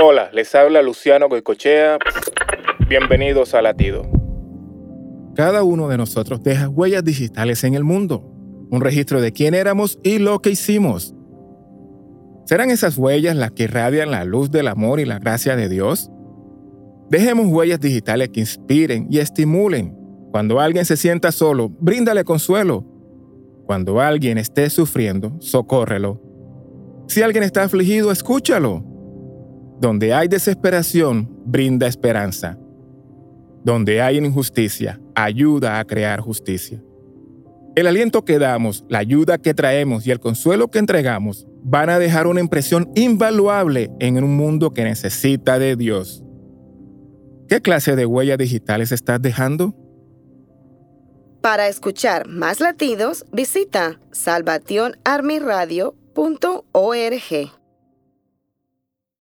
Hola, les habla Luciano Goicochea. Bienvenidos a Latido. Cada uno de nosotros deja huellas digitales en el mundo, un registro de quién éramos y lo que hicimos. ¿Serán esas huellas las que irradian la luz del amor y la gracia de Dios? Dejemos huellas digitales que inspiren y estimulen. Cuando alguien se sienta solo, bríndale consuelo. Cuando alguien esté sufriendo, socórrelo. Si alguien está afligido, escúchalo. Donde hay desesperación, brinda esperanza. Donde hay injusticia, ayuda a crear justicia. El aliento que damos, la ayuda que traemos y el consuelo que entregamos van a dejar una impresión invaluable en un mundo que necesita de Dios. ¿Qué clase de huellas digitales estás dejando? Para escuchar más latidos, visita salvationarmyradio.org.